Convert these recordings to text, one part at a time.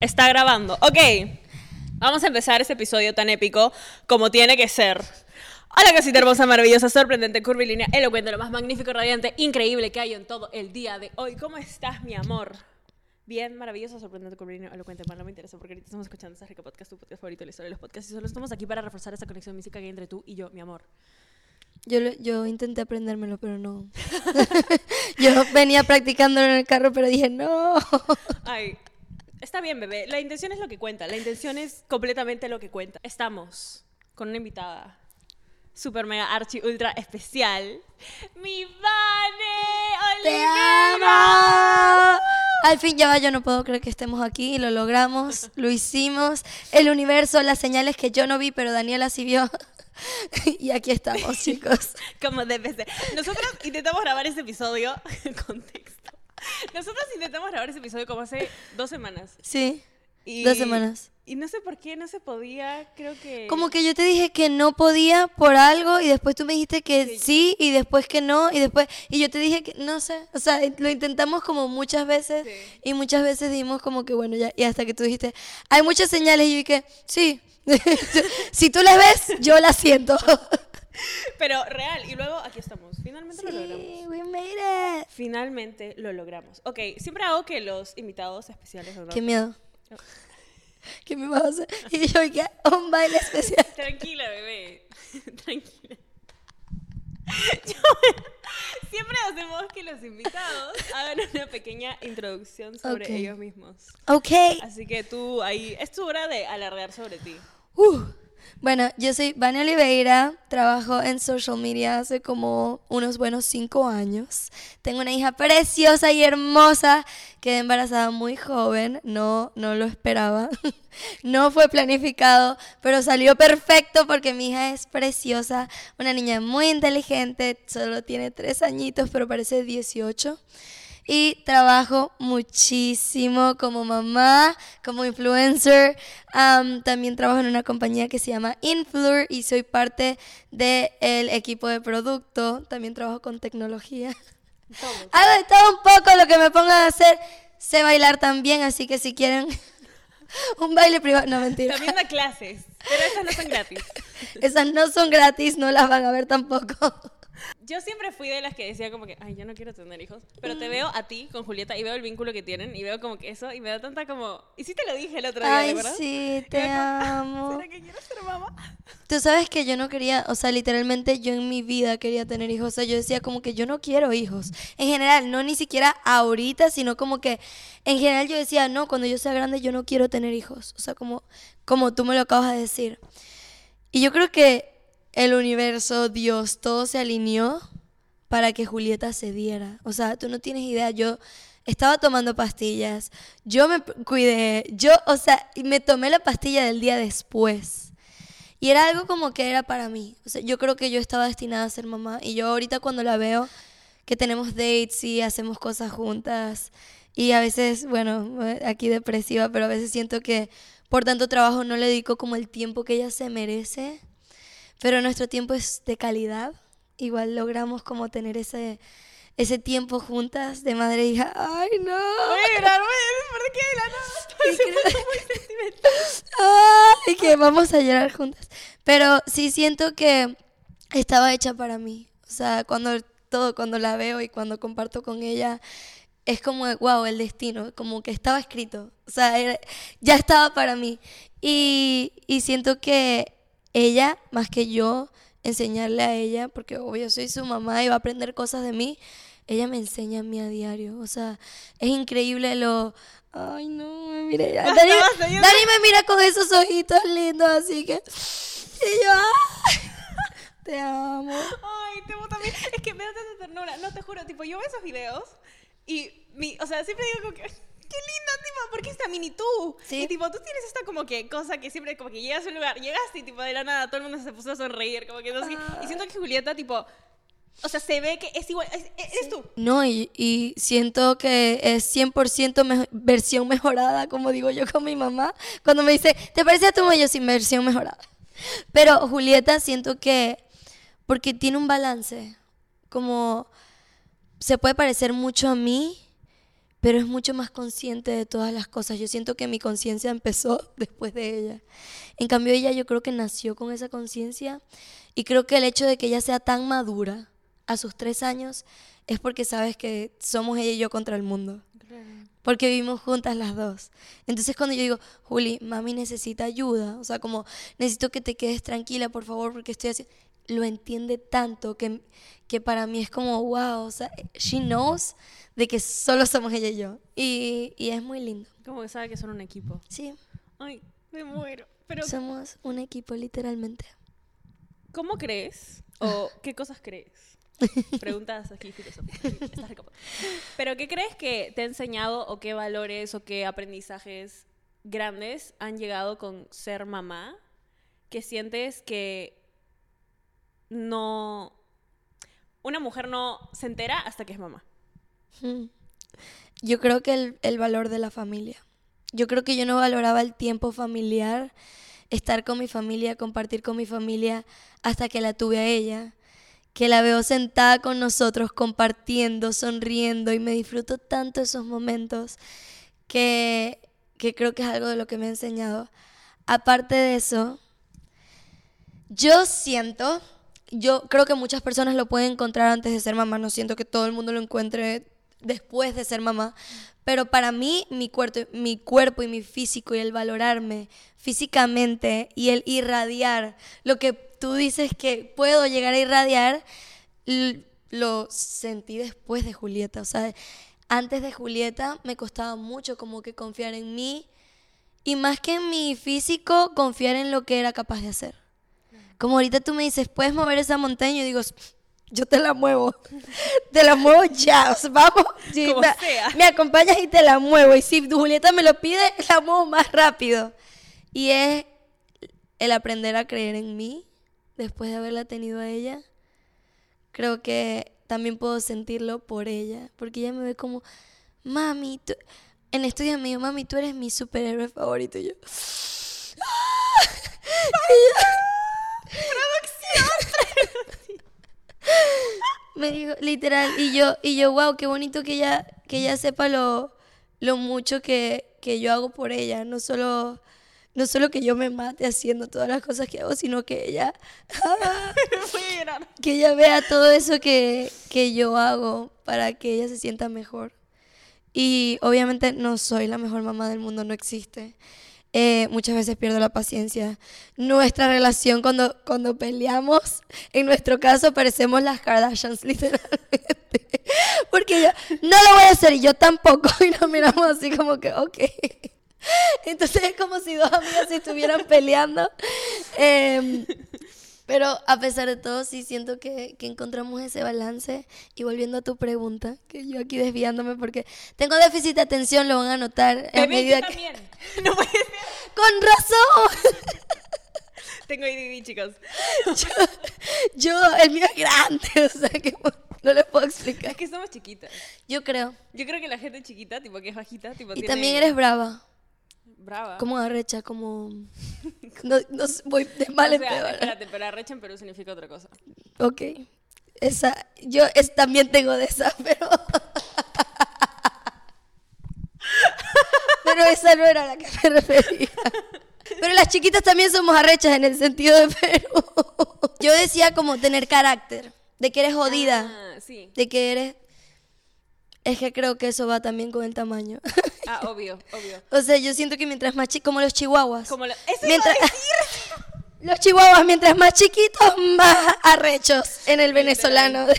Está grabando. Ok. Vamos a empezar este episodio tan épico como tiene que ser. Hola, casita hermosa, maravillosa, sorprendente, curvilínea, elocuente, lo más magnífico, radiante, increíble que hay en todo el día de hoy. ¿Cómo estás, mi amor? Bien, maravilloso, sorprendente, curvilíneo, elocuente, mal, no me interesa porque ahorita estamos escuchando este rico podcast, tu podcast favorito la historia de los podcasts y solo estamos aquí para reforzar esa conexión física que hay entre tú y yo, mi amor. Yo, yo intenté aprendérmelo, pero no. yo venía practicándolo en el carro, pero dije, no. Ay, está bien, bebé. La intención es lo que cuenta. La intención es completamente lo que cuenta. Estamos con una invitada super mega archi ultra especial. Mi Vane ¡Te amo! Al fin ya va, yo no puedo creer que estemos aquí y lo logramos, lo hicimos. El universo, las señales que yo no vi, pero Daniela sí vio. y aquí estamos, chicos. Como debe ser. Nosotros intentamos grabar este episodio. Contexto. Nosotros intentamos grabar este episodio como hace dos semanas. Sí, Y- dos semanas. Y no sé por qué no se podía. Creo que. Como que yo te dije que no podía por algo y después tú me dijiste que Sí. sí, y después que no y después y yo te dije que no sé, o sea, lo intentamos como muchas veces Sí. y muchas veces dimos como que bueno, ya y hasta que tú dijiste, hay muchas señales y yo dije, sí. si tú las ves, yo las siento. Pero real. Y luego aquí estamos. Finalmente lo logramos. we made it. Finalmente lo logramos. Ok, siempre hago que los invitados especiales. ¿verdad? Qué miedo. ¿Qué me vas a hacer? Y yo dije, un baile especial. Tranquila, bebé. Tranquila. Yo- siempre hacemos que los invitados hagan una pequeña introducción sobre ellos mismos. Ok. Así que tú ahí, es tu hora de alardear sobre ti. Uh, Bueno, yo soy Vania Oliveira, trabajo en social media hace como unos buenos cinco años. Tengo una hija preciosa y hermosa, quedé embarazada muy joven, no, no lo esperaba, no fue planificado, pero salió perfecto porque mi hija es preciosa, una niña muy inteligente, solo tiene tres añitos, pero parece 18. Y trabajo muchísimo como mamá, como influencer. Am, también trabajo en una compañía que se llama Influr y soy parte del equipo de producto. También trabajo con tecnología. Hago de todo un poco lo que me pongan a hacer. Sé bailar también, así que si quieren un baile privado, no mentira. También da clases, pero esas no son gratis. Esas no son gratis, no las van a ver tampoco. Yo siempre fui de las que decía como que, ay, yo no quiero tener hijos, pero te veo a ti con Julieta y veo el vínculo que tienen y veo como que eso y me da tanta como, y sí te lo dije el otro día, Ay, ¿verdad? sí, te amo. ¿Será que quiero ser mamá? Tú sabes que yo no quería, o sea, literalmente yo en mi vida quería tener hijos. O sea, yo decía como que yo no quiero hijos. En general, no ni siquiera ahorita, sino como que en general yo decía, no, cuando yo sea grande yo no quiero tener hijos. O sea, como, como tú me lo acabas de decir. Y yo creo que el universo, Dios, todo se alineó para que Julieta se diera. O sea, tú no tienes idea, yo estaba tomando pastillas, yo me cuidé, yo, o sea, me tomé la pastilla del día después. Y era algo como que era para mí. O sea, yo creo que yo estaba destinada a ser mamá. Y yo ahorita cuando la veo, que tenemos dates y hacemos cosas juntas. Y a veces, bueno, aquí depresiva, pero a veces siento que por tanto trabajo no le dedico como el tiempo que ella se merece. Pero nuestro tiempo es de calidad. Igual logramos como tener ese, ese tiempo juntas de madre e hija. ¡Ay, no! Voy a llorar, voy a ¿por qué la nada? Se puso muy sentimental. Ay, que vamos a llorar juntas. Pero sí siento que estaba hecha para mí. O sea, cuando todo, cuando la veo y cuando comparto con ella, es como, wow, el destino, como que estaba escrito. O sea, era- ya estaba para mí. Y, y siento que ella, más que yo, enseñarle a ella, porque obvio soy su mamá y va a aprender cosas de mí, ella me enseña a mí a diario. O sea, es increíble lo... Ay, no, me mire. Basta, Dani, Dani me mira con esos ojitos lindos, así que... Y yo, ay, te amo. Ay, te amo también. Es que me da tanta ternura. No, te juro, tipo, yo veo esos videos y, mi, o sea, siempre digo como que, linda, tipo, porque esta mini tú. Sí. Y tipo, tú tienes esta como que cosa que siempre como que llegas a un lugar, llegaste y tipo de la nada todo el mundo se puso a sonreír, como que no sé qué. Y siento que Julieta, tipo, o sea, se ve que es igual, es- eres tú. No, y, y siento que es 100% mejo- versión mejorada, como digo yo con mi mamá. Cuando me dice, ¿te parece a tu mamá? Yo sí, versión mejorada. Pero Julieta siento que, porque tiene un balance, como se puede parecer mucho a mí, pero es mucho más consciente de todas las cosas. Yo siento que mi conciencia empezó después de ella. En cambio, ella yo creo que nació con esa conciencia y creo que el hecho de que ella sea tan madura a sus tres años es porque sabes que somos ella y yo contra el mundo. Porque vivimos juntas las dos. Entonces cuando yo digo, Juli, mami necesita ayuda, o sea, como necesito que te quedes tranquila, por favor, porque estoy haciendo... Lo entiende tanto que, que para mí es como, wow, o sea, she knows de que solo somos ella y yo. Y, y es muy lindo. Como que sabe que son un equipo. Sí, Ay, me muero. Pero, somos un equipo literalmente. ¿cómo crees? ¿O qué cosas crees? Preguntas aquí filosóficas. Pero, ¿qué crees que te ha enseñado o qué valores o qué aprendizajes grandes han llegado con ser mamá que sientes que no... Una mujer no se entera hasta que es mamá. Mm. Yo creo que el, el valor de la familia. Yo creo que yo no valoraba el tiempo familiar, estar con mi familia, compartir con mi familia, hasta que la tuve a ella, que la veo sentada con nosotros, compartiendo, sonriendo, y me disfruto tanto esos momentos que, que creo que es algo de lo que me ha enseñado. Aparte de eso, yo siento, yo creo que muchas personas lo pueden encontrar antes de ser mamá, no siento que todo el mundo lo encuentre después de ser mamá, pero para mí mi cuerpo, mi cuerpo y mi físico y el valorarme físicamente y el irradiar, lo que tú dices que puedo llegar a irradiar, lo sentí después de Julieta, o sea, antes de Julieta me costaba mucho como que confiar en mí y más que en mi físico, confiar en lo que era capaz de hacer. Como ahorita tú me dices, ¿puedes mover esa montaña? Yo digo, yo te la muevo. Te la muevo ya. O sea, vamos. Como me, sea. me acompañas y te la muevo. Y si Julieta me lo pide, la muevo más rápido. Y es el aprender a creer en mí después de haberla tenido a ella. Creo que también puedo sentirlo por ella. Porque ella me ve como, mami, tú... en estos días me dijo, mami, tú eres mi superhéroe favorito. Y yo, Me dijo, literal, y yo, y yo, wow, qué bonito que ella, que ella sepa lo, lo mucho que, que yo hago por ella. No solo, no solo que yo me mate haciendo todas las cosas que hago, sino que ella, que ella vea todo eso que, que yo hago para que ella se sienta mejor. Y obviamente no soy la mejor mamá del mundo, no existe. Eh, muchas veces pierdo la paciencia. Nuestra relación cuando, cuando peleamos, en nuestro caso parecemos las Kardashians, literalmente. Porque yo, no lo voy a hacer y yo tampoco. Y nos miramos así como que, ok. Entonces es como si dos amigas estuvieran peleando. Em, pero a pesar de todo, sí siento que, que encontramos ese balance. Y volviendo a tu pregunta, que yo aquí desviándome porque tengo déficit de atención, lo van a notar Bebé, medida que... también. No puede ser. ¡Con razón! Tengo ADD, chicos. yo, yo, el mío es grande, o sea que no les puedo explicar. Es que somos chiquitas. Yo creo. Yo creo que la gente chiquita, tipo que es bajita, tipo Y tiene- también eres brava, brava. como arrecha, como... No, no voy de mal o en sea, peor. espérate, pero arrecha en Perú significa otra cosa. Ok. Esa, yo es, también tengo de esa, pero... pero esa no era a la que me refería. Pero las chiquitas también somos arrechas en el sentido de Perú. Yo decía como tener carácter, de que eres jodida, Ah, sí. de que eres... Es que creo que eso va también con el tamaño. Ah, obvio, obvio. o sea, yo siento que mientras más chiquitos, como los chihuahuas. Como la... Eso Mientras- iba a decir. Los chihuahuas, mientras más chiquitos, más arrechos en el venezolano.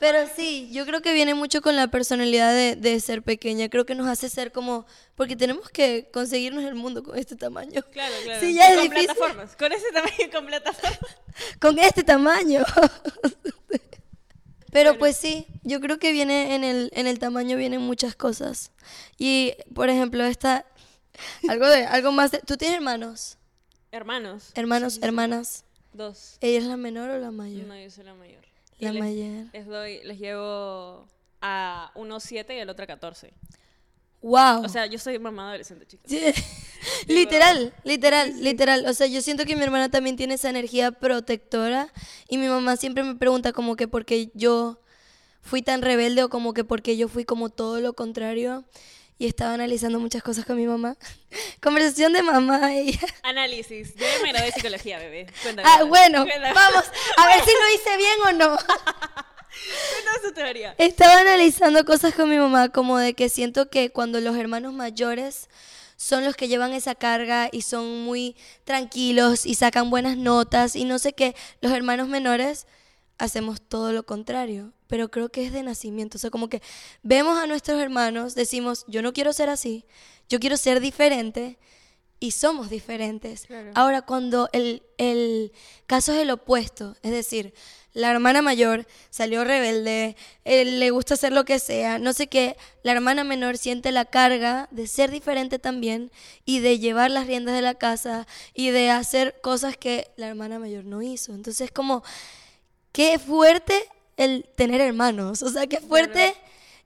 Pero sí, yo creo que viene mucho con la personalidad de, de ser pequeña. Creo que nos hace ser como... Porque tenemos que conseguirnos el mundo con este tamaño. Claro, claro. Sí, ya es con difícil. plataformas. Con ese tamaño, con plataformas. Con este tamaño. Pero pues sí, yo creo que viene en el, en el tamaño vienen muchas cosas. Y, por ejemplo, esta... Algo de algo más de... ¿Tú tienes hermanos? Hermanos. Hermanos, hermanas. Dos. ¿Ella es la menor o la mayor? No, yo soy la mayor. La les- mayor. Les doy, les llevo a uno 7 y al otro a 14. Wow. O sea, yo soy mamá adolescente, chicos. Literal, literal, literal. O sea, yo siento que mi hermana también tiene esa energía protectora y mi mamá siempre me pregunta como que por qué yo fui tan rebelde o como que porque yo fui como todo lo contrario y estaba analizando muchas cosas con mi mamá. Conversación de mamá y. Análisis. Yo me gradué de psicología, bebé. Cuéntame. Ah, bueno, Cuéntame. vamos a ver si lo hice bien o no. Cuéntame su teoría. Estaba analizando cosas con mi mamá, como de que siento que cuando los hermanos mayores son los que llevan esa carga y son muy tranquilos y sacan buenas notas y no sé qué, los hermanos menores hacemos todo lo contrario, pero creo que es de nacimiento, o sea, como que vemos a nuestros hermanos, decimos, yo no quiero ser así, yo quiero ser diferente y somos diferentes. Claro. Ahora, cuando el, el caso es el opuesto, es decir, la hermana mayor salió rebelde, eh, le gusta hacer lo que sea, no sé qué, la hermana menor siente la carga de ser diferente también y de llevar las riendas de la casa y de hacer cosas que la hermana mayor no hizo. Entonces, como, qué fuerte el tener hermanos, o sea, qué fuerte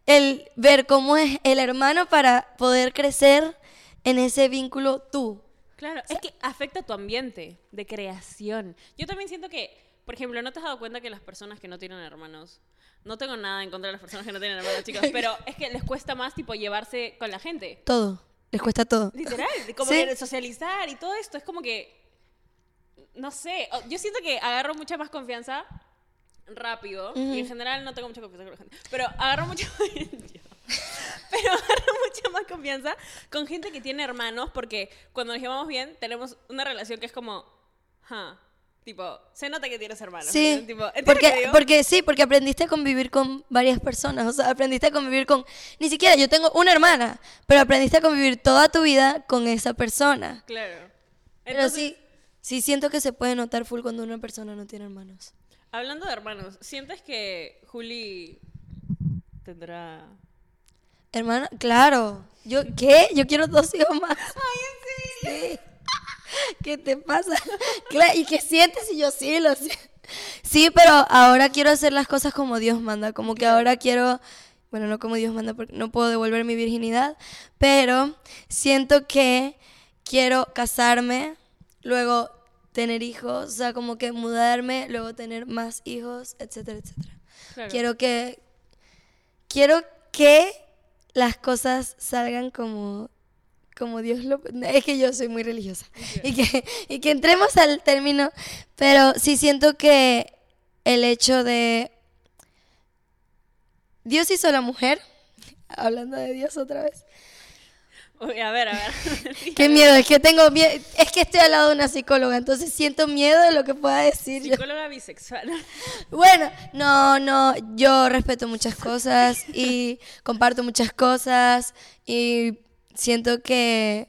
el ver cómo es el hermano para poder crecer en ese vínculo tú. Claro, es que afecta tu ambiente de creación. Yo también siento que, por ejemplo, ¿no te has dado cuenta que las personas que no tienen hermanos, no tengo nada en contra de las personas que no tienen hermanos, chicos, pero es que les cuesta más, tipo, llevarse con la gente. Todo, les cuesta todo. Literal, como Sí. que socializar y todo esto, es como que, no sé, yo siento que agarro mucha más confianza rápido, y en general no tengo mucha confianza con la gente, pero agarro mucho... Pero agarro mucha más confianza con gente que tiene hermanos, porque cuando nos llevamos bien, tenemos una relación que es como, "Ja", tipo, se nota que tienes hermanos. Sí. Tipo, ¿entiendes lo que porque, porque sí, porque aprendiste a convivir con varias personas, o sea, aprendiste a convivir con, ni siquiera yo tengo una hermana, pero aprendiste a convivir toda tu vida con esa persona. Claro. Pero Entonces, sí, sí siento que se puede notar full cuando una persona no tiene hermanos. Hablando de hermanos, ¿sientes que Juli tendrá Hermana, claro. Yo, ¿qué? Yo quiero dos hijos más. Ay, ¿en Sí. ¿Qué te pasa? ¿Y qué sientes? Y yo sí, lo sé. Sí, pero ahora quiero hacer las cosas como Dios manda. Como que ahora quiero, bueno, no como Dios manda porque no puedo devolver mi virginidad, pero siento que quiero casarme, luego tener hijos, o sea, como que mudarme, luego tener más hijos, etcétera, etcétera. Claro. Quiero que quiero que las cosas salgan como como Dios lo es que yo soy muy religiosa y que y que entremos al término, pero sí siento que el hecho de Dios hizo la mujer, hablando de Dios otra vez. Uy, a ver, a ver. Qué miedo, es que tengo miedo, es que estoy al lado de una psicóloga, entonces siento miedo de lo que pueda decir. yo. Psicóloga bisexual. Bueno, no, no, yo respeto muchas cosas y comparto muchas cosas y siento que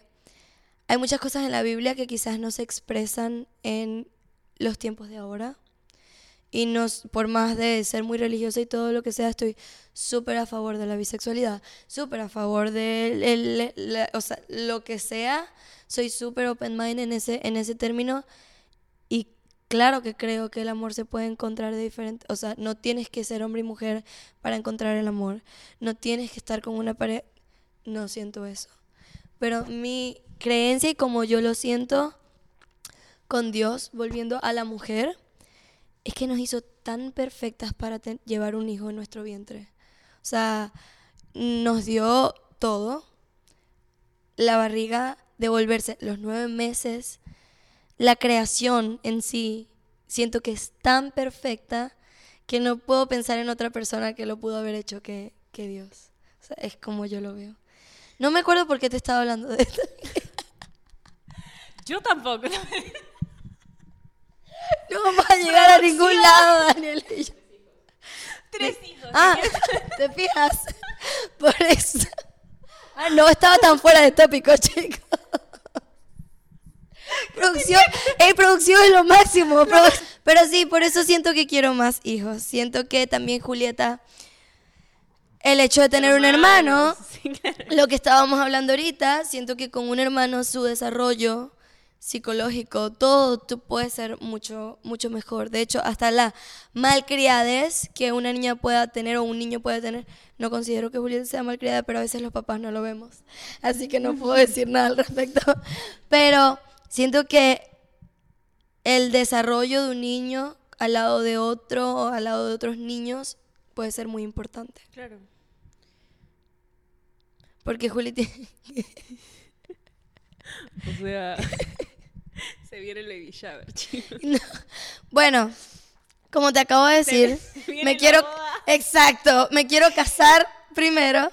hay muchas cosas en la Biblia que quizás no se expresan en los tiempos de ahora. Y no, s- por más de ser muy religiosa y todo lo que sea, estoy súper a favor de la bisexualidad, súper a favor de o sea, lo que sea. Soy súper open mind en ese, en ese término. Y claro que creo que el amor se puede encontrar de diferente, o sea, no tienes que ser hombre y mujer para encontrar el amor. No tienes que estar con una pareja. No siento eso. Pero mi creencia y como yo lo siento con Dios, volviendo a la mujer, es que nos hizo tan perfectas para llevar un hijo en nuestro vientre. O sea, nos dio todo. La barriga, devolverse los nueve meses, la creación en sí, siento que es tan perfecta que no puedo pensar en otra persona que lo pudo haber hecho que, que Dios. O sea, es como yo lo veo. No me acuerdo por qué te estaba hablando de esto. Yo tampoco. No vamos a llegar a ningún lado, Daniel. y yo. Tres hijos. Ah, ¿te fijas? Por eso. Ah, no estaba tan fuera de tópico, chicos. Producción, eh, producción es lo máximo. Pero sí, por eso siento que quiero más hijos. Siento que también Julieta, el hecho de tener un hermano, Sí, claro. lo que estábamos hablando ahorita, siento que con un hermano su desarrollo psicológico, todo tú puede ser mucho, mucho mejor. De hecho, hasta la malcriadez que una niña pueda tener o un niño puede tener, no considero que Julieta sea malcriada, pero a veces los papás no lo vemos. Así que no puedo decir nada al respecto. Pero siento que el desarrollo de un niño al lado de otro o al lado de otros niños puede ser muy importante. Claro. Porque Juli tiene... O sea, se viene el baby shower, chicos. No. Bueno, como te acabo de decir, me quiero... Exacto, me quiero casar primero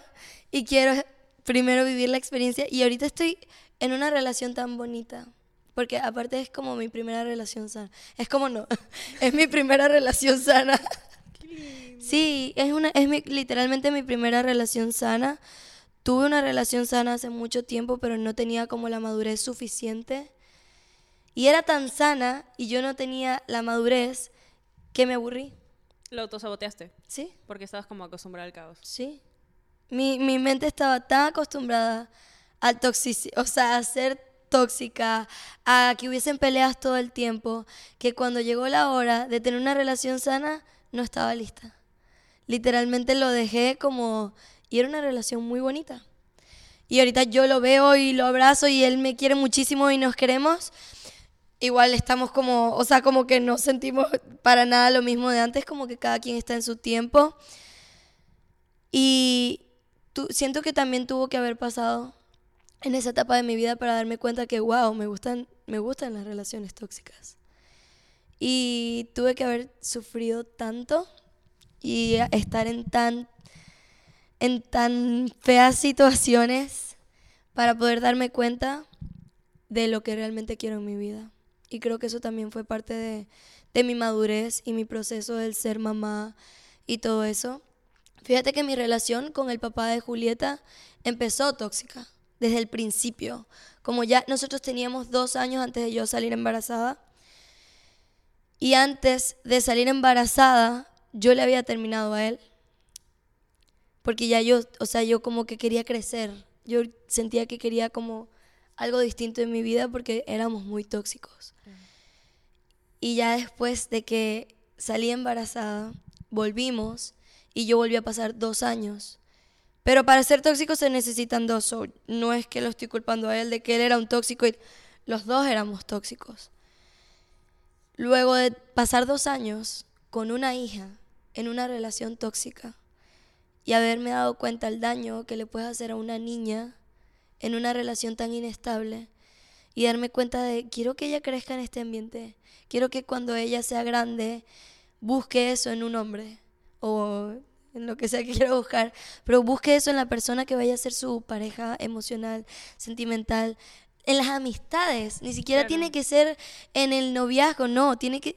y quiero primero vivir la experiencia. Y ahorita estoy en una relación tan bonita. Porque aparte es como mi primera relación sana. Es como no, es mi primera relación sana. Sí, es, una, es mi- literalmente mi primera relación sana. Tuve una relación sana hace mucho tiempo, pero no tenía como la madurez suficiente. Y era tan sana y yo no tenía la madurez que me aburrí. Lo autosaboteaste, ¿Sí? porque estabas como acostumbrada al caos. Sí. Mi, mi mente estaba tan acostumbrada al o sea, a ser tóxica, a que hubiesen peleas todo el tiempo, que cuando llegó la hora de tener una relación sana, no estaba lista. Literalmente lo dejé como... Y era una relación muy bonita. Y ahorita yo lo veo y lo abrazo y él me quiere muchísimo y nos queremos. Igual estamos como, o sea, como que no sentimos para nada lo mismo de antes, como que cada quien está en su tiempo. Y tu- siento que también tuvo que haber pasado en esa etapa de mi vida para darme cuenta que, wow, me gustan, me gustan las relaciones tóxicas. Y tuve que haber sufrido tanto y estar en tan, en tan feas situaciones para poder darme cuenta de lo que realmente quiero en mi vida. Y creo que eso también fue parte de, de mi madurez y mi proceso del ser mamá y todo eso. Fíjate que mi relación con el papá de Julieta empezó tóxica desde el principio. Como ya nosotros teníamos dos años antes de yo salir embarazada. Y antes de salir embarazada, yo le había terminado a él. Porque ya yo, o sea, yo como que quería crecer. Yo sentía que quería como algo distinto en mi vida porque éramos muy tóxicos. Y ya después de que salí embarazada, volvimos y yo volví a pasar dos años. Pero para ser tóxico se necesitan dos. no es que lo estoy culpando a él de que él era un tóxico y los dos éramos tóxicos. Luego de pasar dos años con una hija en una relación tóxica y haberme dado cuenta el daño que le puedes hacer a una niña en una relación tan inestable y darme cuenta de quiero que ella crezca en este ambiente, quiero que cuando ella sea grande busque eso en un hombre o en lo que sea que quiera buscar, pero busque eso en la persona que vaya a ser su pareja emocional, sentimental, en las amistades, ni siquiera Claro. tiene que ser en el noviazgo, no, tiene que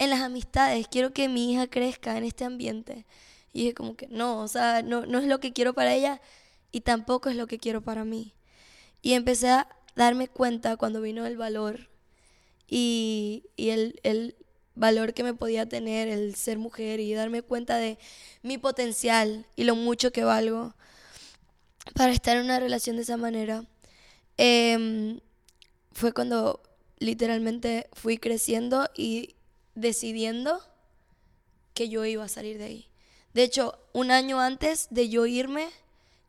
en las amistades, quiero que mi hija crezca en este ambiente. Y dije como que no, o sea, no, no es lo que quiero para ella y tampoco es lo que quiero para mí. Y empecé a darme cuenta cuando vino el valor y, y el, el valor que me podía tener el ser mujer y darme cuenta de mi potencial y lo mucho que valgo para estar en una relación de esa manera. Em, fue cuando literalmente fui creciendo y decidiendo que yo iba a salir de ahí. De hecho, un año antes de yo irme,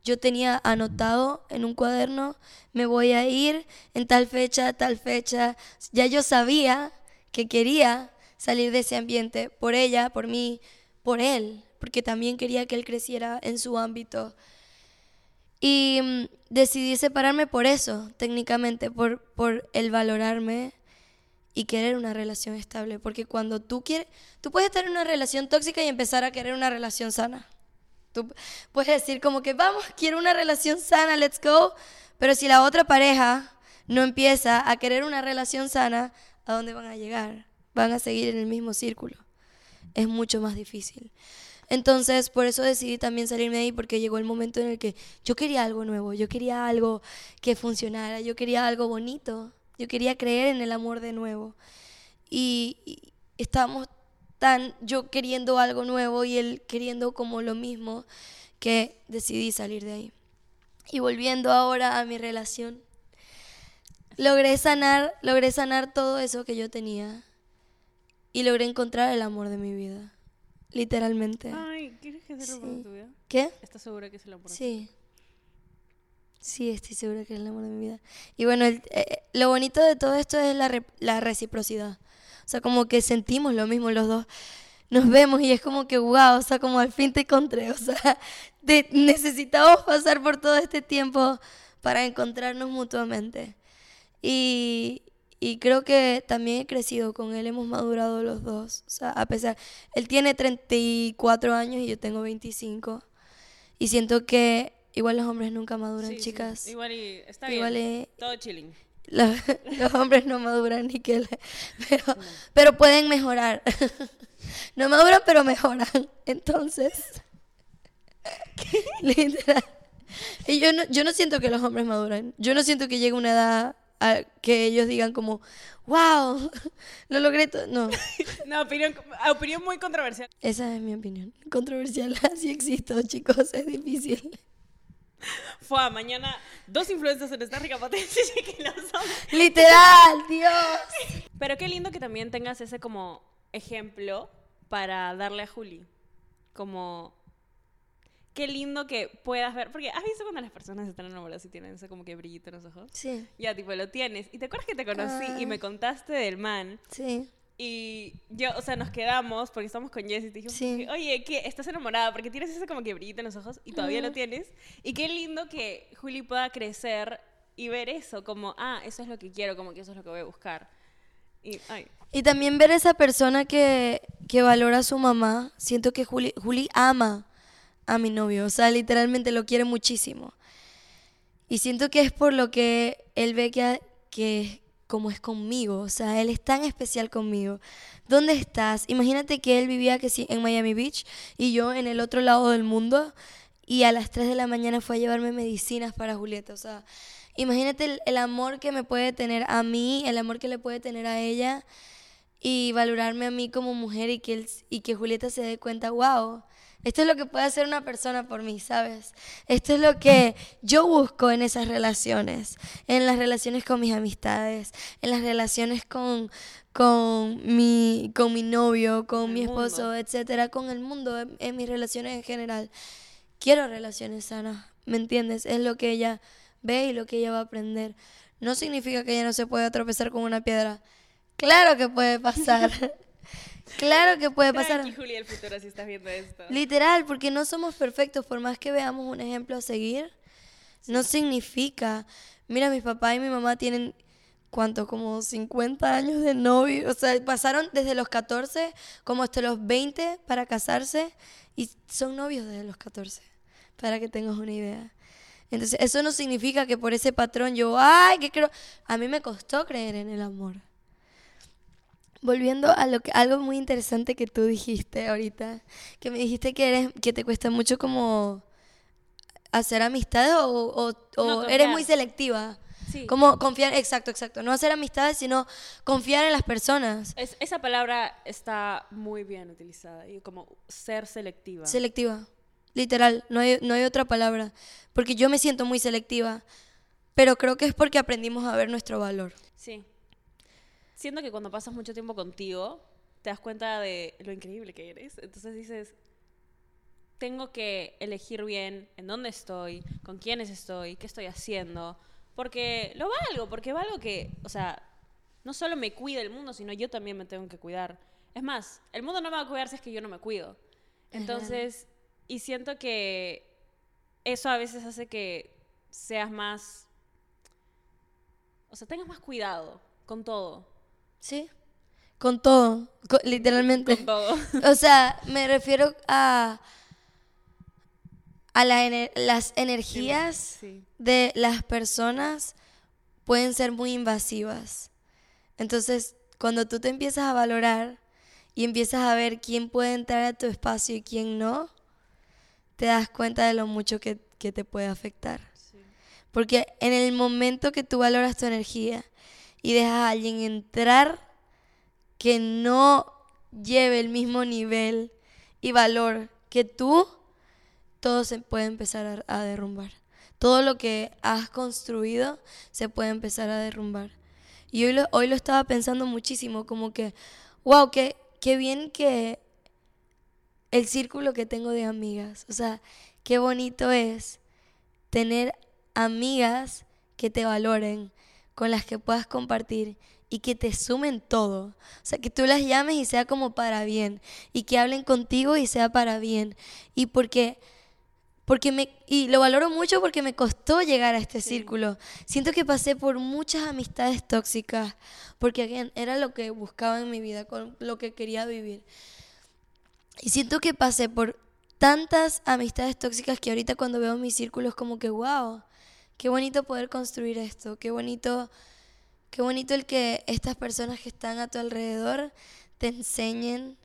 yo tenía anotado en un cuaderno, me voy a ir en tal fecha, tal fecha. Ya yo sabía que quería salir de ese ambiente por ella, por mí, por él, porque también quería que él creciera en su ámbito. Y mm, decidí separarme por eso, técnicamente, por, por el valorarme y querer una relación estable. Porque cuando tú quieres, tú puedes estar en una relación tóxica y empezar a querer una relación sana. Tú puedes decir como que vamos, quiero una relación sana, let's go. Pero si la otra pareja no empieza a querer una relación sana, ¿a dónde van a llegar? Van a seguir en el mismo círculo. Es mucho más difícil. Entonces, por eso decidí también salirme de ahí, porque llegó el momento en el que yo quería algo nuevo, yo quería algo que funcionara, yo quería algo bonito, yo quería creer en el amor de nuevo. Y, y estábamos tan yo queriendo algo nuevo y él queriendo como lo mismo que decidí salir de ahí. Y volviendo ahora a mi relación, logré sanar, logré sanar todo eso que yo tenía y logré encontrar el amor de mi vida, literalmente. Ay, ¿quieres que sea el amor de tu vida? ¿Qué? ¿Estás segura que es el amor? de tu Sí. Sí, estoy segura que es el amor de mi vida. Y bueno, el- eh, lo bonito de todo esto es la, re- la reciprocidad. O sea, como que sentimos lo mismo los dos. nos vemos y es como que, wow, o sea, como al fin te encontré, o sea, necesitamos pasar por todo este tiempo para encontrarnos mutuamente. Y, y creo que también he crecido con él, hemos madurado los dos, o sea, a pesar, él tiene 34 años y yo tengo 25, y siento que igual los hombres nunca maduran, Sí, sí. chicas. Igual y está Igual bien. y- Todo chilling. los, los hombres no maduran ni que le- pero, pero pueden mejorar. No maduran, pero mejoran. Entonces, literal. Y yo no, yo no siento que los hombres maduran. Yo no siento que llegue una edad a que ellos digan como, wow, lo logré todo. No, No, opinión, opinión muy controversial. esa es mi opinión. Controversial, así existo, chicos, es difícil. Fue a mañana dos influencers en esta rica potencia que los hombres. Literal, Dios. Pero qué lindo que también tengas ese como ejemplo para darle a Juli. Como qué lindo que puedas ver, porque has visto cuando las personas están enamoradas y tienen ese como que brillito en los ojos. Sí, Ya, tipo, lo tienes. Y te acuerdas que te conocí y Ah. me contaste del man. sí. Y yo, o sea, nos quedamos porque estamos con Jess y te dijimos, Sí. que, oye, ¿qué? ¿Estás enamorada? Porque tienes ese como que brillito en los ojos y todavía lo tienes. Y qué lindo que Juli pueda crecer y ver eso, como, ah, eso es lo que quiero, como que eso es lo que voy a buscar. Y, ay, Y también ver a esa persona que, que valora a su mamá. Siento que Juli, Juli ama a mi novio. O sea, literalmente lo quiere muchísimo. Y siento que es por lo que él ve que, que como es conmigo. O sea, él es tan especial conmigo. ¿Dónde estás? Imagínate que él vivía que sí, en Miami Beach y yo en el otro lado del mundo. Y a las 3 de la mañana fue a llevarme medicinas para Julieta. O sea, imagínate el, amor que me puede tener a mí, el amor que le puede tener a ella y valorarme a mí como mujer y que, y que Julieta se dé cuenta, wow, esto es lo que puede hacer una persona por mí, ¿sabes? Esto es lo que yo busco en esas relaciones, en las relaciones con mis amistades, en las relaciones con, con, mi, con mi novio, con El mi mundo. esposo, etcétera, con el mundo, en, en mis relaciones en general. Quiero relaciones sanas, ¿me entiendes? Es lo que ella ve y lo que ella va a aprender. No significa que ella no se pueda tropezar con una piedra. Claro que puede pasar. claro que puede pasar. Tranqui, Juli, el futuro si estás viendo esto. Literal, porque no somos perfectos, por más que veamos un ejemplo a seguir, no significa. Mira, mi papá y mi mamá tienen, ¿cuánto? Como 50 años de novio. O sea, pasaron desde los 14 como hasta los 20 para casarse y son novios desde los 14, para que tengas una idea. Entonces, eso no significa que por ese patrón yo, ay, que creo. A mí me costó creer en el amor. Volviendo a lo que algo muy interesante que tú dijiste ahorita, que me dijiste que eres que te cuesta mucho como hacer amistades o, o- o No, eres muy selectiva. Sí. Como confiar, exacto, exacto, no hacer amistades, sino confiar en las personas. Es- esa palabra está muy bien utilizada y como ser selectiva. Selectiva. Literal, no hay, no hay otra palabra, porque yo me siento muy selectiva, pero creo que es porque aprendimos a ver nuestro valor. Sí. Siento que cuando pasas mucho tiempo contigo, te das cuenta de lo increíble que eres. Entonces dices, tengo que elegir bien en dónde estoy, con quiénes estoy, qué estoy haciendo. Porque lo valgo, porque valgo que, o sea, no solo me cuida el mundo, sino yo también me tengo que cuidar. Es más, el mundo no me va a cuidar si es que yo no me cuido. Entonces, y siento que eso a veces hace que seas más, o sea, tengas más cuidado con todo. ¿Sí? Con todo, literalmente. Con todo. O sea, me refiero a, a la ener- las energías Sí. de las personas pueden ser muy invasivas. Entonces, cuando tú te empiezas a valorar y empiezas a ver quién puede entrar a tu espacio y quién no, te das cuenta de lo mucho que, que te puede afectar. Porque en el momento que tú valoras tu energía y dejas a alguien entrar que no lleve el mismo nivel y valor que tú, todo se puede empezar a, derrumbar. Todo lo que has construido se puede empezar a derrumbar. Y hoy lo, hoy lo estaba pensando muchísimo, como que, wow, qué, qué bien que el círculo que tengo de amigas, o sea, qué bonito es tener amigas que te valoren, con las que puedas compartir y que te sumen todo. O sea, que tú las llames y sea como para bien. Y que hablen contigo y sea para bien. Y porque, porque me, y lo valoro mucho porque me costó llegar a este círculo. Siento que pasé por muchas amistades tóxicas. Porque again, era lo que buscaba en mi vida, con lo que quería vivir. Y siento que pasé por tantas amistades tóxicas que ahorita cuando veo mis círculos como que, wow, qué bonito poder construir esto, qué bonito Qué bonito el que estas personas que están a tu alrededor te enseñen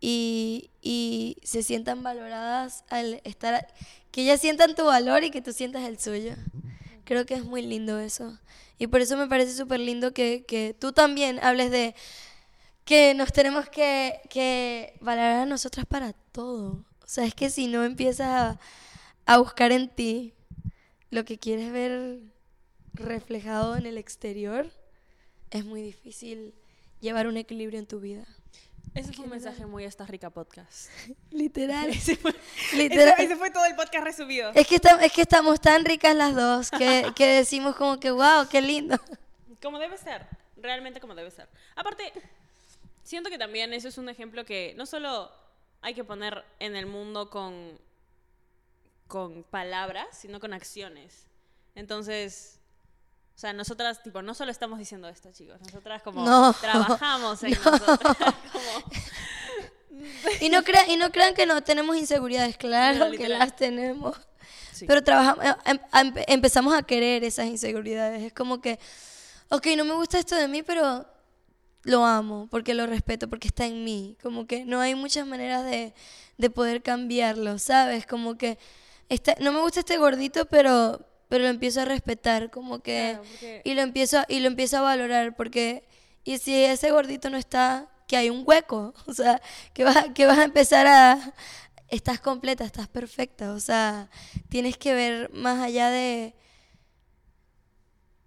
y, y se sientan valoradas al estar, que ellas sientan tu valor y que tú sientas el suyo. Creo que es muy lindo eso. Y por eso me parece súper lindo que, que, tú también hables de que nos tenemos que, que valorar a nosotras para todo. O sea, es que si no empiezas a, a buscar en ti lo que quieres ver reflejado en el exterior, es muy difícil llevar un equilibrio en tu vida. Ese fue un mensaje muy esta rica podcast. Literal. Ese fue, Literal. ese- ese fue todo el podcast resumido. Es que, es que estamos tan ricas las dos que, que decimos como que, wow, qué lindo. Como debe ser, realmente como debe ser. Aparte, siento que también eso es un ejemplo que no solo hay que poner en el mundo con, con palabras, sino con acciones. Entonces, o sea, nosotras, tipo, no solo estamos diciendo esto, chicos, nosotras como No. trabajamos en nosotras, como- Y no, crean, y no crean que no tenemos inseguridades, claro No, que las tenemos. Sí. Pero trabajamos, em- em- empezamos a querer esas inseguridades. Es como que, ok, no me gusta esto de mí, pero lo amo, porque lo respeto, porque está en mí. Como que no hay muchas maneras de, de poder cambiarlo, ¿sabes? Como que está, no me gusta este gordito, pero, pero lo empiezo a respetar, como que... Claro, porque- Y lo empiezo, y lo empiezo a valorar, porque... Y si ese gordito no está, que hay un hueco, o sea, que vas, que vas a empezar a... Estás completa, estás perfecta, o sea, tienes que ver más allá de,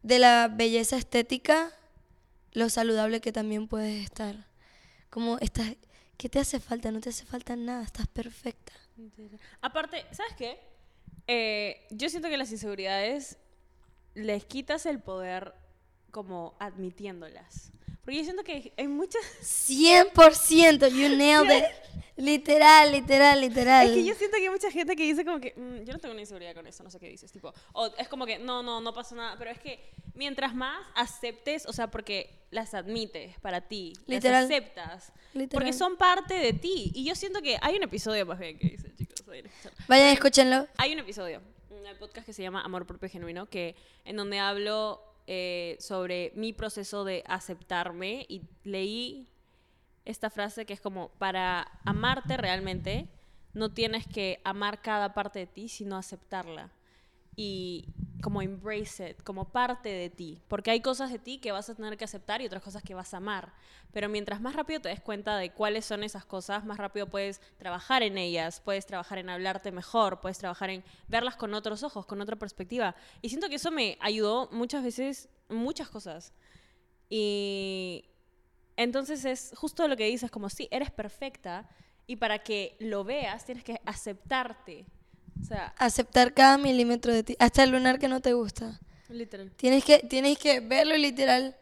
de la belleza estética, lo saludable que también puedes estar. Como estás, ¿qué te hace falta? No te hace falta nada, estás perfecta. Aparte, ¿sabes qué? Eh, yo siento que las inseguridades les quitas el poder como admitiéndolas. Porque yo siento que hay muchas... 100%, you nailed it. Literal, literal, literal. Es que yo siento que hay mucha gente que dice como que "Mm, yo no tengo una inseguridad con eso, no sé qué dices, tipo, o es como que no, no, no pasa nada, pero es que mientras más aceptes, o sea, porque las admites para ti, Literal. las aceptas, Literal. porque son parte de ti. Y yo siento que hay un episodio más bien que dice, chicos, vayan escúchenlo. Hay un episodio, un podcast que se llama Amor Propio Genuino, que en donde hablo eh, sobre mi proceso de aceptarme y leí esta frase que es como, para amarte realmente, no tienes que amar cada parte de ti, sino aceptarla. Y como embrace it, como parte de ti. Porque hay cosas de ti que vas a tener que aceptar y otras cosas que vas a amar. Pero mientras más rápido te des cuenta de cuáles son esas cosas, más rápido puedes trabajar en ellas, puedes trabajar en hablarte mejor, puedes trabajar en verlas con otros ojos, con otra perspectiva. Y siento que eso me ayudó muchas veces, muchas cosas. Y entonces es justo lo que dices, como sí, eres perfecta y para que lo veas tienes que aceptarte. O sea, Aceptar cada milímetro de ti, hasta el lunar que no te gusta. literal. Tienes que, tienes que verlo literal.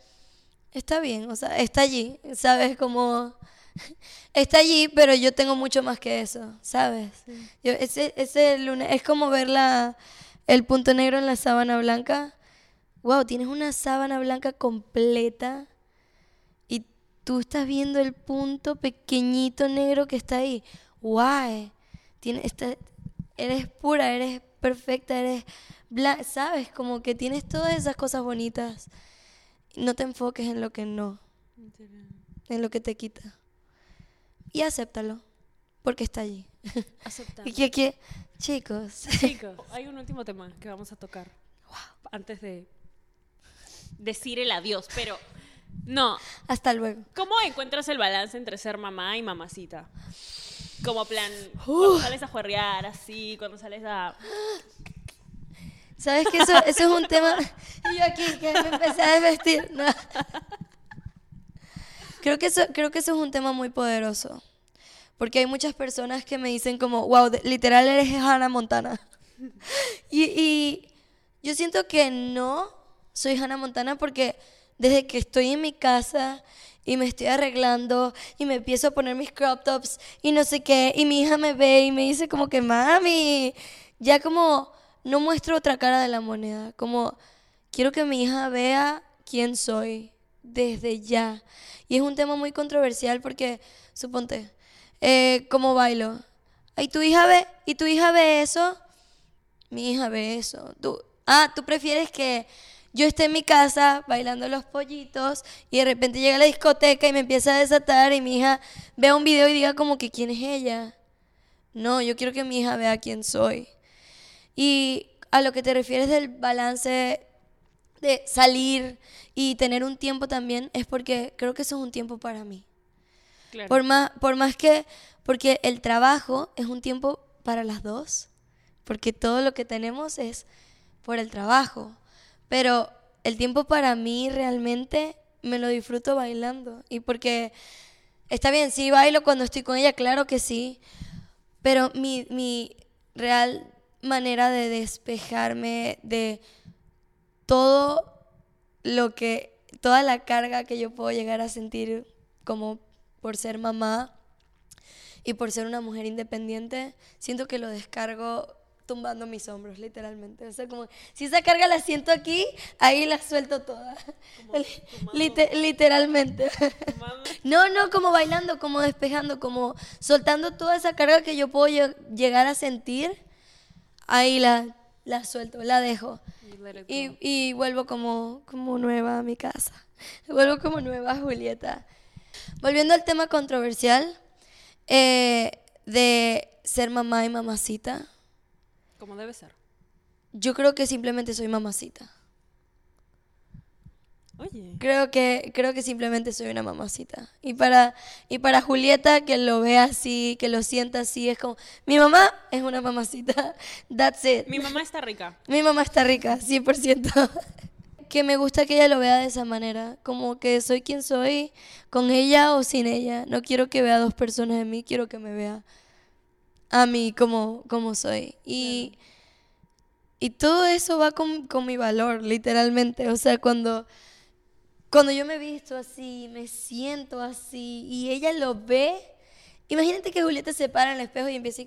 Está bien, o sea, está allí, ¿sabes? Como está allí, pero yo tengo mucho más que eso, ¿sabes? Yo, ese, ese lunar es como ver la, el punto negro en la sábana blanca. Wow, tienes una sábana blanca completa y tú estás viendo el punto pequeñito negro que está ahí. Guay, tiene, está, eres pura, eres perfecta, eres blanca, ¿sabes? Como que tienes todas esas cosas bonitas. No te enfoques en lo que no, en lo que te quita. Y acéptalo, porque está allí. Aceptar. Y que, que, chicos, Chicos, hay un último tema que vamos a tocar. Antes de decir el adiós, pero no. hasta luego. ¿Cómo encuentras el balance entre ser mamá y mamacita? Como plan, cuando sales a juerrear así, cuando sales a... ¿Sabes que eso, eso es un tema? Y yo aquí, que me empecé a desvestir. No. Creo, que eso, creo que eso es un tema muy poderoso. Porque hay muchas personas que me dicen como, wow, de- literal eres Hannah Montana. Y, y yo siento que no soy Hannah Montana porque desde que estoy en mi casa y me estoy arreglando y me empiezo a poner mis crop tops y no sé qué, y mi hija me ve y me dice como que, mami, ya como no muestro otra cara de la moneda, como quiero que mi hija vea quién soy desde ya. Y es un tema muy controversial porque, suponte, eh, como bailo, ¿y tu hija ve? ¿Y tu hija ve eso? Mi hija ve eso. Tú, ah, tú prefieres que yo esté en mi casa bailando los pollitos y de repente llega a la discoteca y me empieza a desatar y mi hija vea un video y diga como que quién es ella. No, yo quiero que mi hija vea quién soy. Y a lo que te refieres del balance de salir y tener un tiempo también es porque creo que eso es un tiempo para mí. Por, más, por más que, porque el trabajo es un tiempo para las dos, porque todo lo que tenemos es por el trabajo, pero el tiempo para mí realmente me lo disfruto bailando. Y porque está bien, sí bailo cuando estoy con ella, claro que sí, pero mi, mi real manera de despejarme de todo lo que, toda la carga que yo puedo llegar a sentir como por ser mamá y por ser una mujer independiente, siento que lo descargo tumbando mis hombros, literalmente. O sea, como si esa carga la siento aquí, ahí la suelto toda. literalmente. no, no, como bailando, como despejando, como soltando toda esa carga que yo puedo llegar a sentir, ahí la, la suelto, la dejo. Y, y, vuelvo como, como nueva a mi casa. Vuelvo como nueva Julieta. Volviendo al tema controversial eh, de ser mamá y mamacita. Como debe ser. Yo creo que simplemente soy mamacita. Oye. Creo que, creo que simplemente soy una mamacita. Y para, y para Julieta, que lo vea así, que lo sienta así, es como, mi mamá es una mamacita. That's it. Mi mamá está rica. Mi mamá está rica, 100%. que me gusta que ella lo vea de esa manera, como que soy quien soy, con ella o sin ella. No quiero que vea dos personas en mí, quiero que me vea a mí como, como soy. Y, y todo eso va con, con, mi valor, literalmente. O sea, cuando, cuando yo me visto así, me siento así, y ella lo ve, imagínate que Julieta se para en el espejo y empieza.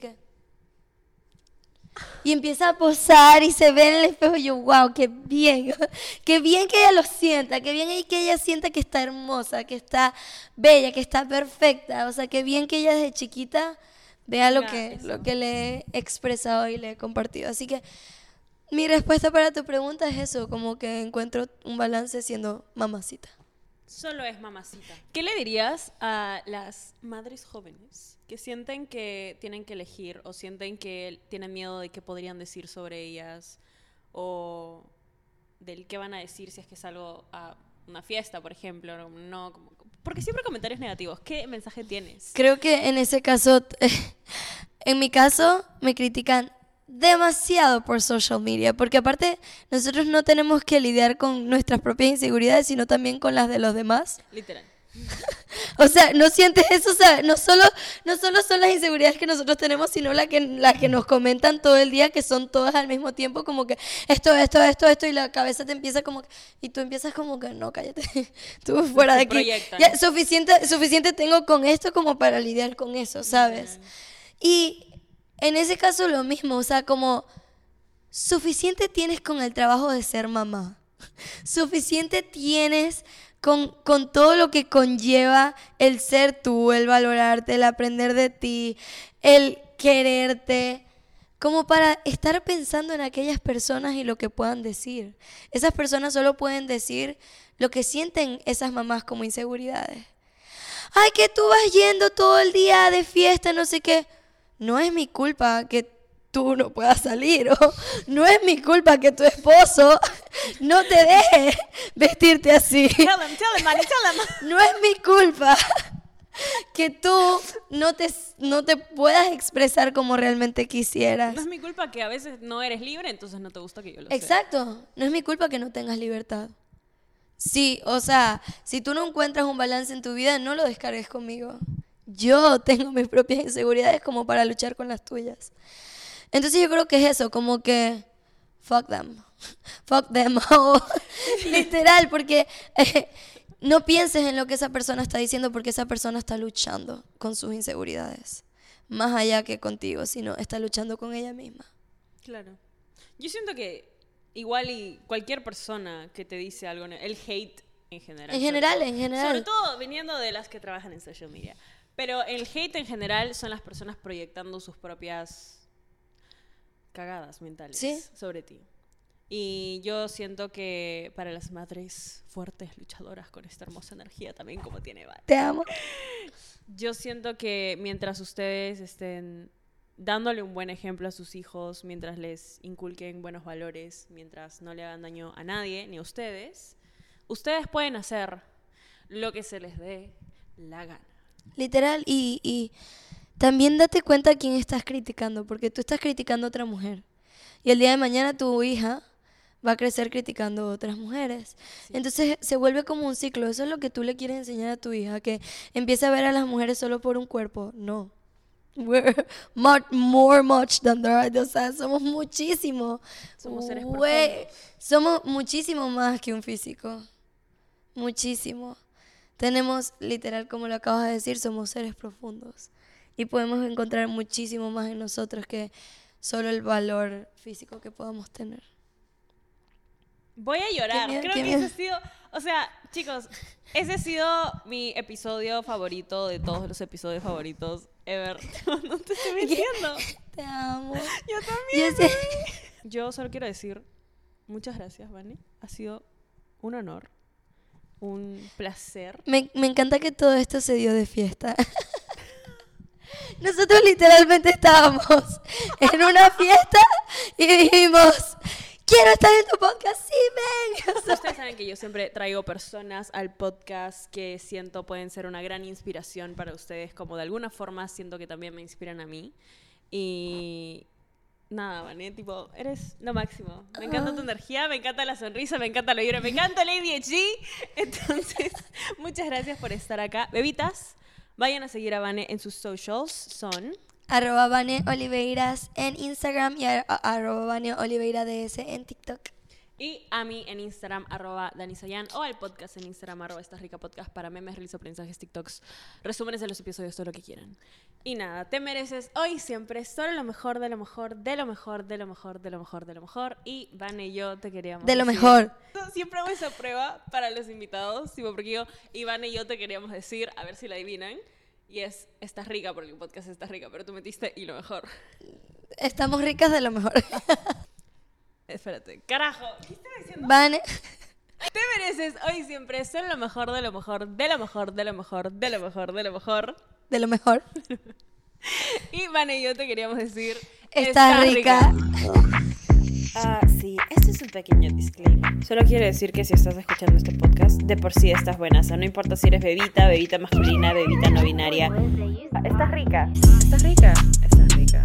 Y empieza a posar y se ve en el espejo y yo, wow, qué bien, qué bien que ella lo sienta, qué bien que ella sienta que está hermosa, que está bella, que está perfecta, o sea, qué bien que ella desde chiquita vea lo que, lo que le he expresado y le he compartido. Así que mi respuesta para tu pregunta es eso, como que encuentro un balance siendo mamacita. Solo es mamacita. ¿Qué le dirías a las madres jóvenes que sienten que tienen que elegir o sienten que tienen miedo de qué podrían decir sobre ellas o del qué van a decir si es que salgo a una fiesta, por ejemplo? No, porque siempre comentarios negativos. ¿Qué mensaje tienes? Creo que en ese caso, en mi caso, me critican demasiado por social media, porque aparte nosotros no tenemos que lidiar con nuestras propias inseguridades, sino también con las de los demás. Literal. o sea, no sientes eso, o sea, no solo, no solo son las inseguridades que nosotros tenemos, sino las que, las que nos comentan todo el día, que son todas al mismo tiempo, como que esto, esto, esto, esto, y la cabeza te empieza como que, y tú empiezas como que, no, cállate, tú fuera de aquí. Ya, suficiente, suficiente tengo con esto como para lidiar con eso, ¿sabes? Y en ese caso lo mismo, o sea, como suficiente tienes con el trabajo de ser mamá. Suficiente tienes con, con, todo lo que conlleva el ser tú, el valorarte, el aprender de ti, el quererte, como para estar pensando en aquellas personas y lo que puedan decir. Esas personas solo pueden decir lo que sienten esas mamás como inseguridades. Ay, que tú vas yendo todo el día de fiesta, no sé qué no es mi culpa que tú no puedas salir o no es mi culpa que tu esposo no te deje vestirte así. No es mi culpa que tú no te, no te puedas expresar como realmente quisieras. No es mi culpa que a veces no eres libre, entonces no te gusta que yo lo Exacto. No es mi culpa que no tengas libertad. Sí, o sea, si tú no encuentras un balance en tu vida, no lo descargues conmigo. Yo tengo mis propias inseguridades como para luchar con las tuyas. Entonces yo creo que es eso, como que fuck them. fuck them all. Literal, porque eh, no pienses en lo que esa persona está diciendo porque esa persona está luchando con sus inseguridades. Más allá que contigo, sino está luchando con ella misma. Claro. Yo siento que igual y cualquier persona que te dice algo, el hate en general. En general, en general. Sobre todo viniendo de las que trabajan en social media. Pero el hate en general son las personas proyectando sus propias cagadas mentales Sí. sobre ti. Y yo siento que para las madres fuertes, luchadoras con esta hermosa energía también como tiene Val, Te amo. yo siento que mientras ustedes estén dándole un buen ejemplo a sus hijos, mientras les inculquen buenos valores, mientras no le hagan daño a nadie ni a ustedes, ustedes pueden hacer lo que se les dé la gana. Literal, y, y también date cuenta a quién estás criticando, porque tú estás criticando a otra mujer. Y el día de mañana tu hija va a crecer criticando a otras mujeres. Entonces se vuelve como un ciclo. Eso es lo que tú le quieres enseñar a tu hija, que empiece a ver a las mujeres solo por un cuerpo. No. We're much more much than that. O sea, somos muchísimo. Somos seres profundos. Somos muchísimo más que un físico. Muchísimo. Tenemos, literal, como lo acabas de decir, somos seres profundos. Y podemos encontrar muchísimo más en nosotros que solo el valor físico que podamos tener. Voy a llorar. miedo, Creo que ese miedo. ha sido, o sea, chicos, ese ha sido mi episodio favorito de todos los episodios favoritos ever. no te estoy mintiendo. Te amo. Yo también. Yo sé- Yo solo quiero decir muchas gracias, Vane. Ha sido un honor, un placer. Me, me encanta que todo esto se dio de fiesta. Nosotros literalmente estábamos en una fiesta y dijimos, quiero estar en tu podcast, sí, sea, Ustedes saben que yo siempre traigo personas al podcast que siento pueden ser una gran inspiración para ustedes, como de alguna forma siento que también me inspiran a mí. Y nada, Vané, tipo, eres lo máximo. Me encanta tu energía, me encanta la sonrisa, me encanta la vibra, me encanta Lady G. Entonces, muchas gracias por estar acá. Bebitas, vayan a seguir a Vane en sus socials. Son... arroba Vane Oliveiras en Instagram y ar- arroba Vane Oliveira DS en TikTok. Y a mí en Instagram, arroba Dani Sayan, o al podcast en Instagram, arroba Estás Rica Podcast, para memes, realizo aprendizajes, TikToks, resúmenes de los episodios, todo lo que quieran. Y nada, te mereces hoy siempre solo lo mejor, de lo mejor, de lo mejor, de lo mejor, de lo mejor, de lo mejor. Y Vane y yo te queríamos De lo decir- mejor. Siempre hago esa prueba para los invitados, tipo, porque yo, Iván y yo te queríamos decir, a ver si la adivinan. Y es, estás rica, porque el podcast está rica, pero tú metiste y lo mejor. Estamos ricas de lo mejor. Espérate, carajo, ¿qué estaba diciendo? Vane, Te mereces hoy siempre ser lo mejor de lo mejor, de lo mejor, de lo mejor, de lo mejor, de lo mejor. de lo mejor. Y Vane y yo te queríamos decir... Estás rica. Ah, sí, este es un pequeño disclaimer. Solo quiero decir que si estás escuchando este podcast, de por sí estás buena. O sea, no importa si eres bebita, bebita masculina, bebita no binaria. Ah, Estás rica. Estás rica. Estás rica.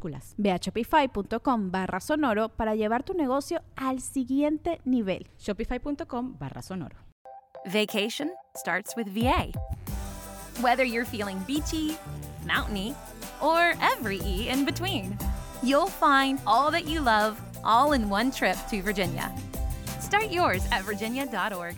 Ve a shopify.com barra sonoro para llevar tu negocio al siguiente nivel. Shopify.com barra sonoro. Vacation starts with VA. Whether you're feeling beachy, mountainy, or every E in between, you'll find all that you love all in one trip to Virginia. Start yours at virginia.org.